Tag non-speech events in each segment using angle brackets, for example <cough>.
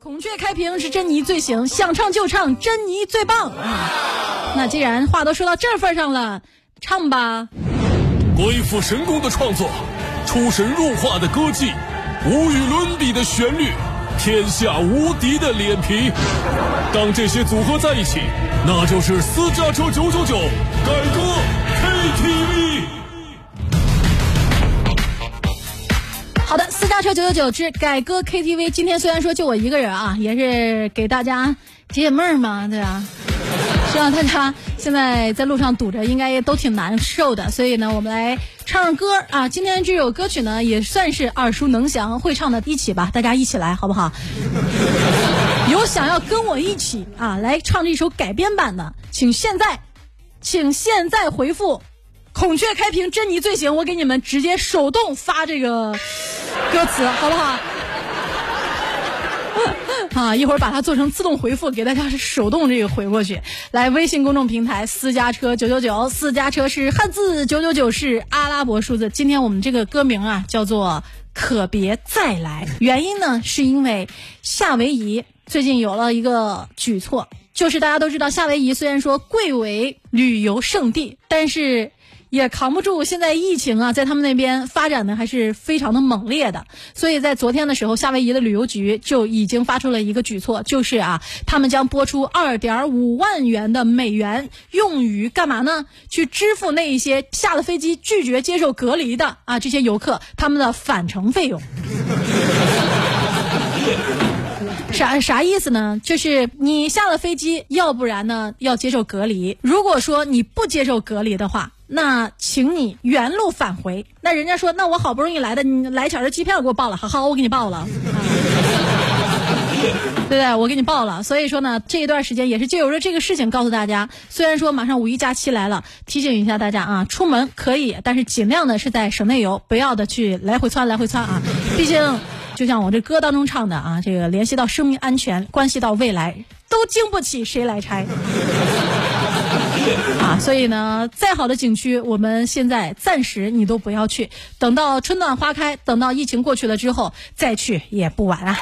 孔雀开屏是珍妮最行，想唱就唱，珍妮最棒。那既然话都说到这份上了，唱吧。鬼斧神工的创作，出神入化的歌技，无与伦比的旋律，天下无敌的脸皮。当这些组合在一起，那就是私家车九九九改歌 KTV。好的，私家车九九九之改歌 KTV。今天虽然说就我一个人啊，也是给大家解解闷儿嘛，对吧？希望大家现在在路上堵着，应该都挺难受的。所以呢，我们来唱唱歌啊。今天这首歌曲呢，也算是耳熟能详，会唱的一起吧，大家一起来，好不好？有想要跟我一起啊来唱这首改编版的，请现在，请现在回复“孔雀开屏，珍妮最行”，我给你们直接手动发这个 <laughs> 歌词，好不好？<laughs> 啊，一会儿把它做成自动回复，给大家手动这个回过去。来，微信公众平台私家车九九九，私家车是汉字，九九九是阿拉伯数字。今天我们这个歌名啊，叫做《可别再来》。原因呢，是因为夏威夷最近有了一个举措，就是大家都知道，夏威夷虽然说贵为旅游胜地，但是。也扛不住现在疫情啊，在他们那边发展的还是非常的猛烈的。所以在昨天的时候，夏威夷的旅游局就已经发出了一个举措，就是啊，他们将拨出二点五万元的美元，用于干嘛呢？去支付那一些下了飞机拒绝接受隔离的啊这些游客他们的返程费用。啥啥意思呢？就是你下了飞机，要不然呢要接受隔离。如果说你不接受隔离的话，那请你原路返回。那人家说，那我好不容易来的，你来前的机票给我报了，好好，我给你报了，对不对？我给你报了。所以说呢，这一段时间也是借由着这个事情告诉大家，虽然说马上五一假期来了，提醒一下大家啊，出门可以，但是尽量的是在省内游，不要的去来回窜来回窜啊。毕竟，就像我这歌当中唱的啊，这个联系到生命安全，关系到未来，都经不起谁来拆。<laughs> 啊，所以呢，再好的景区，我们现在暂时你都不要去，等到春暖花开，等到疫情过去了之后再去也不晚啊。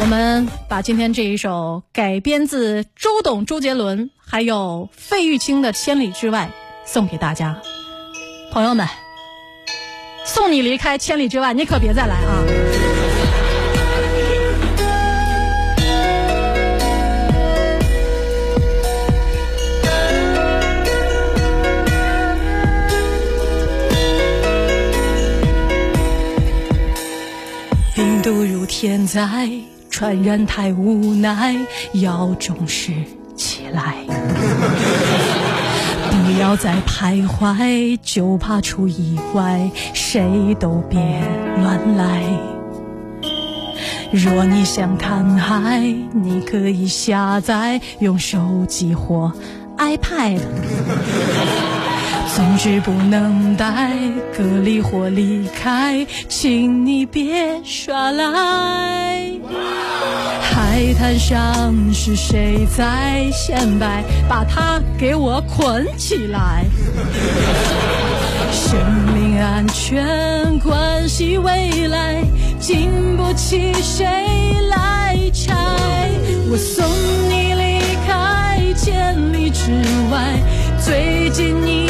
我们把今天这一首改编自周董、周杰伦还有费玉清的《千里之外》送给大家，朋友们，送你离开千里之外，你可别再来啊！病毒如天灾，传染太无奈，要重视起来。不要再徘徊，就怕出意外，谁都别乱来。若你想看海，你可以下载，用手机或 iPad。总之不能带隔离或离开，请你别耍赖。海滩上是谁在显摆？把他给我捆起来。生命安全关系未来，经不起谁来拆。我送你离开千里之外，最近你。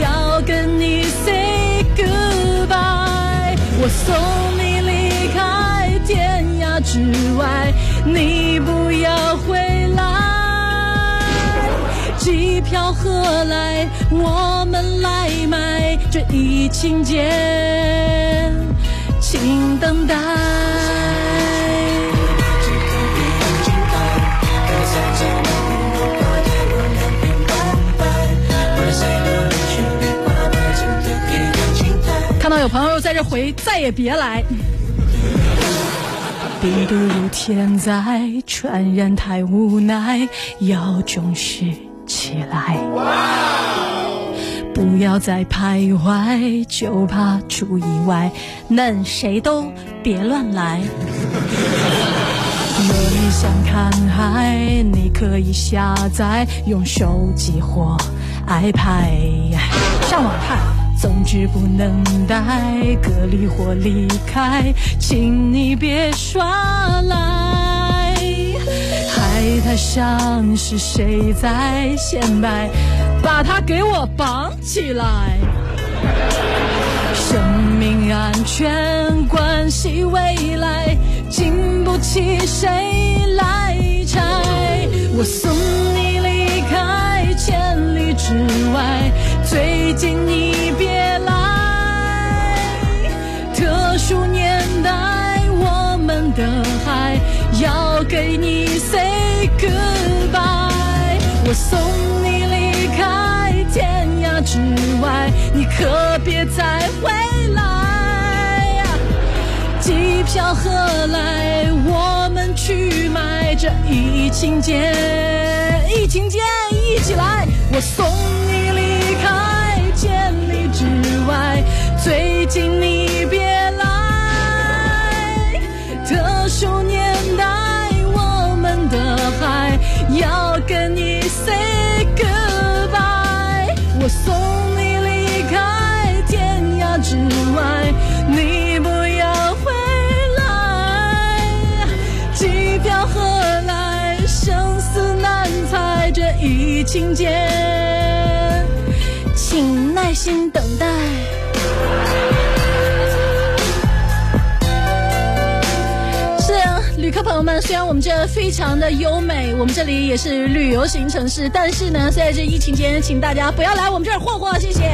要跟你 say goodbye，我送你离开天涯之外，你不要回来。机票何来？我们来买这一情节，请等待。看到有朋友在这回，再也别来。病毒如天灾，传染太无奈，要重视起来。不要再徘徊，就怕出意外。嫩谁都别乱来。你想看海。你可以下载，用手机或 iPad 上网看。总之不能带，隔离或离开，请你别耍赖。海滩上是谁在显摆？把他给我绑起来。生命安全关系未来，经不起谁来拆。我送你离开千里之外，最近你海要给你 say goodbye。我送你离开天涯之外，你可别再回来。机票何来？我们去买这疫情间，疫情间一起来。我送你离开千里之外，最近你情节，请耐心等待。是啊，旅客朋友们，虽然我们这非常的优美，我们这里也是旅游型城市，但是呢，在这疫情间，请大家不要来我们这儿霍霍，谢谢。